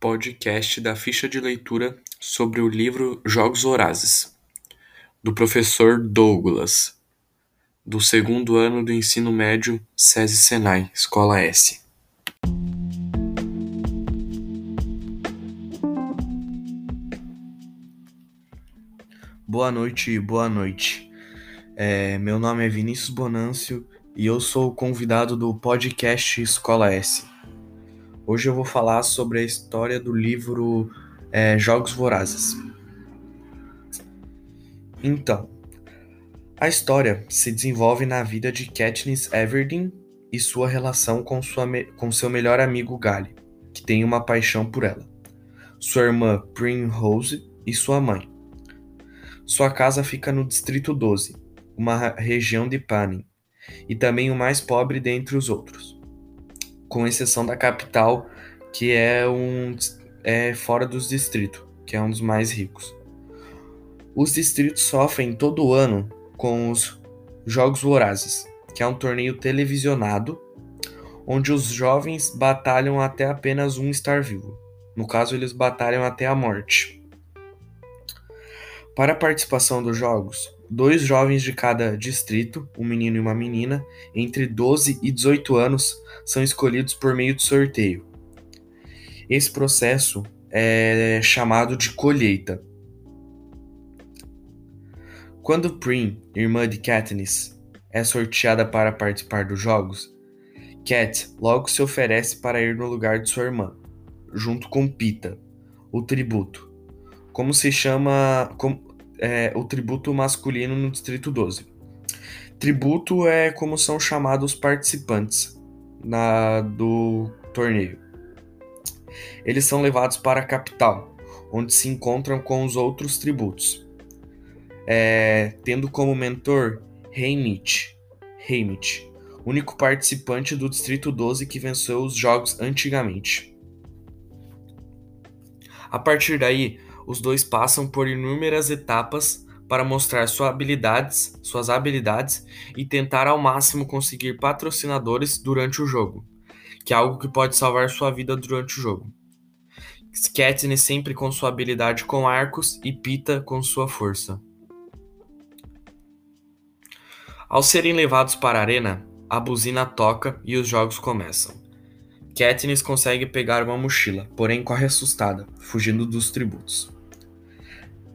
podcast da ficha de leitura sobre o livro Jogos Vorazes, do professor Douglas, do segundo ano do ensino médio SESI Senai, Escola S. Boa noite, boa noite. É, meu nome é Vinícius Bonâncio e eu sou o convidado do podcast Escola S. Hoje eu vou falar sobre a história do livro é, Jogos Vorazes. Então, a história se desenvolve na vida de Katniss Everdeen e sua relação com, sua, com seu melhor amigo Gally, que tem uma paixão por ela, sua irmã Primrose e sua mãe. Sua casa fica no Distrito 12, uma região de Panem, e também o mais pobre dentre os outros com exceção da capital, que é um é fora dos distritos, que é um dos mais ricos. Os distritos sofrem todo ano com os Jogos Vorazes, que é um torneio televisionado onde os jovens batalham até apenas um estar vivo. No caso, eles batalham até a morte. Para a participação dos jogos, dois jovens de cada distrito, um menino e uma menina, entre 12 e 18 anos, são escolhidos por meio de sorteio. Esse processo é chamado de colheita. Quando Prim, irmã de Katniss, é sorteada para participar dos jogos, Kat logo se oferece para ir no lugar de sua irmã, junto com Pita, o tributo. Como se chama, é, o tributo masculino no Distrito 12. Tributo é como são chamados os participantes na, do torneio. Eles são levados para a capital, onde se encontram com os outros tributos, é, tendo como mentor Heimit, Heimit, único participante do Distrito 12 que venceu os jogos antigamente. A partir daí, os dois passam por inúmeras etapas para mostrar suas habilidades, suas habilidades e tentar ao máximo conseguir patrocinadores durante o jogo, que é algo que pode salvar sua vida durante o jogo. Katniss sempre com sua habilidade com arcos e Pita com sua força. Ao serem levados para a arena, a buzina toca e os jogos começam. Katniss consegue pegar uma mochila, porém corre assustada, fugindo dos tributos.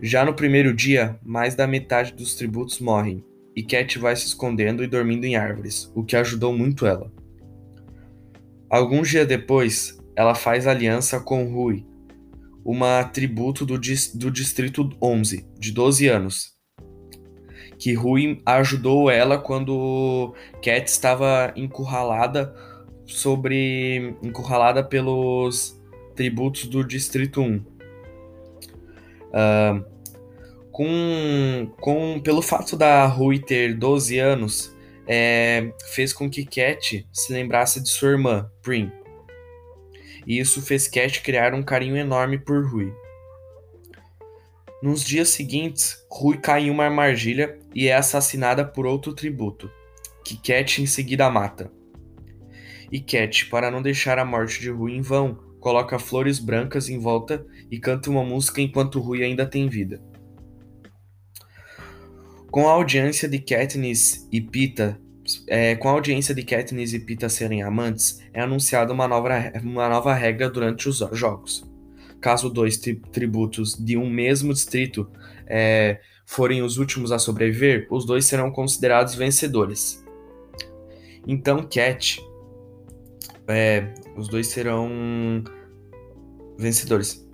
Já no primeiro dia, mais da metade dos tributos morrem, e Cat vai se escondendo e dormindo em árvores, o que ajudou muito ela. Alguns dias depois, ela faz aliança com Rui, uma tributo do, do Distrito 11, de 12 anos, que Rui ajudou ela quando Cat estava encurralada sobre encurralada pelos tributos do Distrito 1. Uh, com, com pelo fato da Rui ter 12 anos, é, fez com que Cat se lembrasse de sua irmã, Prim. E isso fez Cat criar um carinho enorme por Rui. Nos dias seguintes, Rui cai em uma armadilha e é assassinada por outro tributo, que Cat em seguida mata. E Cat, para não deixar a morte de Rui em vão, coloca flores brancas em volta e canta uma música enquanto Rui ainda tem vida. Com a audiência de Katniss e Pita, é, com a audiência de Katniss e Pita serem amantes, é anunciada uma nova, uma nova regra durante os jogos. Caso dois tri tributos de um mesmo distrito é, forem os últimos a sobreviver, os dois serão considerados vencedores. Então, Cat, é, os dois serão vencedores.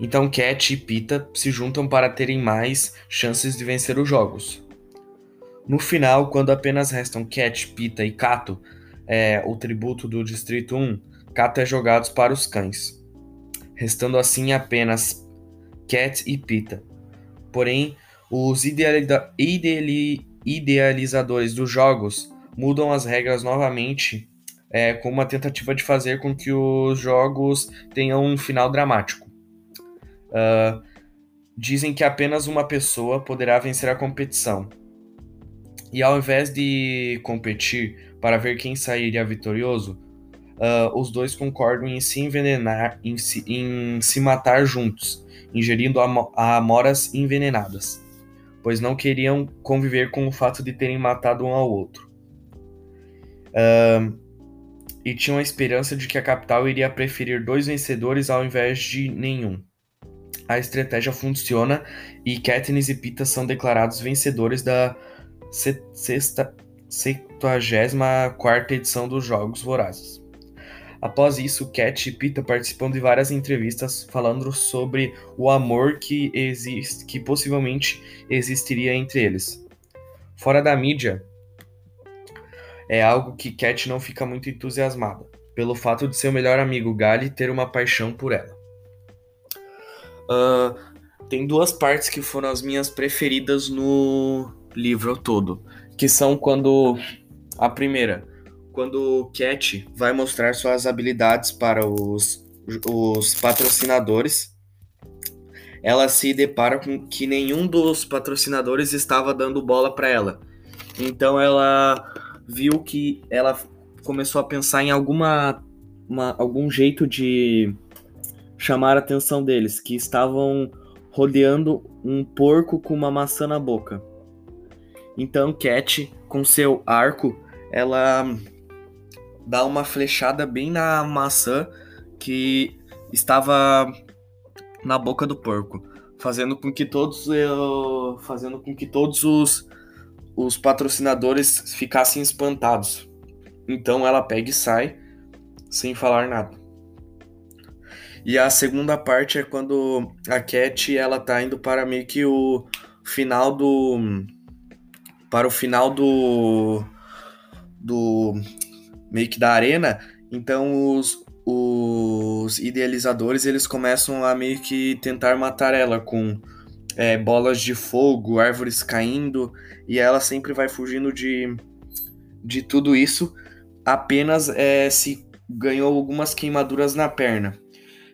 Então Cat e Pita se juntam para terem mais chances de vencer os jogos. No final, quando apenas restam Cat, Pita e Kato, é, o tributo do Distrito 1, Kato é jogado para os cães, restando assim apenas Cat e Pita. Porém, os ideali idealizadores dos jogos mudam as regras novamente, é, com uma tentativa de fazer com que os jogos tenham um final dramático. Uh, dizem que apenas uma pessoa poderá vencer a competição. E ao invés de competir para ver quem sairia vitorioso, uh, os dois concordam em se envenenar, em se, em se matar juntos, ingerindo amoras envenenadas, pois não queriam conviver com o fato de terem matado um ao outro. Uh, e tinham a esperança de que a capital iria preferir dois vencedores ao invés de nenhum. A estratégia funciona e Katniss e Pita são declarados vencedores da sexta, 74 edição dos Jogos Vorazes. Após isso, Cat e Pita participam de várias entrevistas falando sobre o amor que existe, que possivelmente existiria entre eles. Fora da mídia, é algo que Cat não fica muito entusiasmada, pelo fato de seu melhor amigo Gali ter uma paixão por ela. Uh, tem duas partes que foram as minhas preferidas no livro todo, que são quando a primeira, quando Cat vai mostrar suas habilidades para os, os patrocinadores, ela se depara com que nenhum dos patrocinadores estava dando bola para ela. Então ela viu que ela começou a pensar em alguma uma, algum jeito de chamar a atenção deles, que estavam rodeando um porco com uma maçã na boca. Então Cat, com seu arco, ela dá uma flechada bem na maçã que estava na boca do porco, fazendo com que todos eu, fazendo com que todos os os patrocinadores ficassem espantados. Então ela pega e sai sem falar nada. E a segunda parte é quando a Cat ela tá indo para meio que o final do para o final do do meio que da arena, então os, os idealizadores eles começam a meio que tentar matar ela com é, bolas de fogo, árvores caindo, e ela sempre vai fugindo de, de tudo isso, apenas é, se ganhou algumas queimaduras na perna.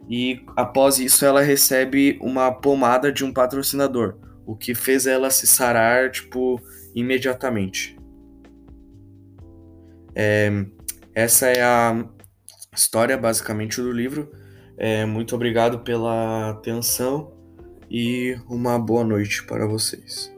E após isso ela recebe uma pomada de um patrocinador, o que fez ela se sarar, tipo, imediatamente. É, essa é a história basicamente do livro. É, muito obrigado pela atenção e uma boa noite para vocês.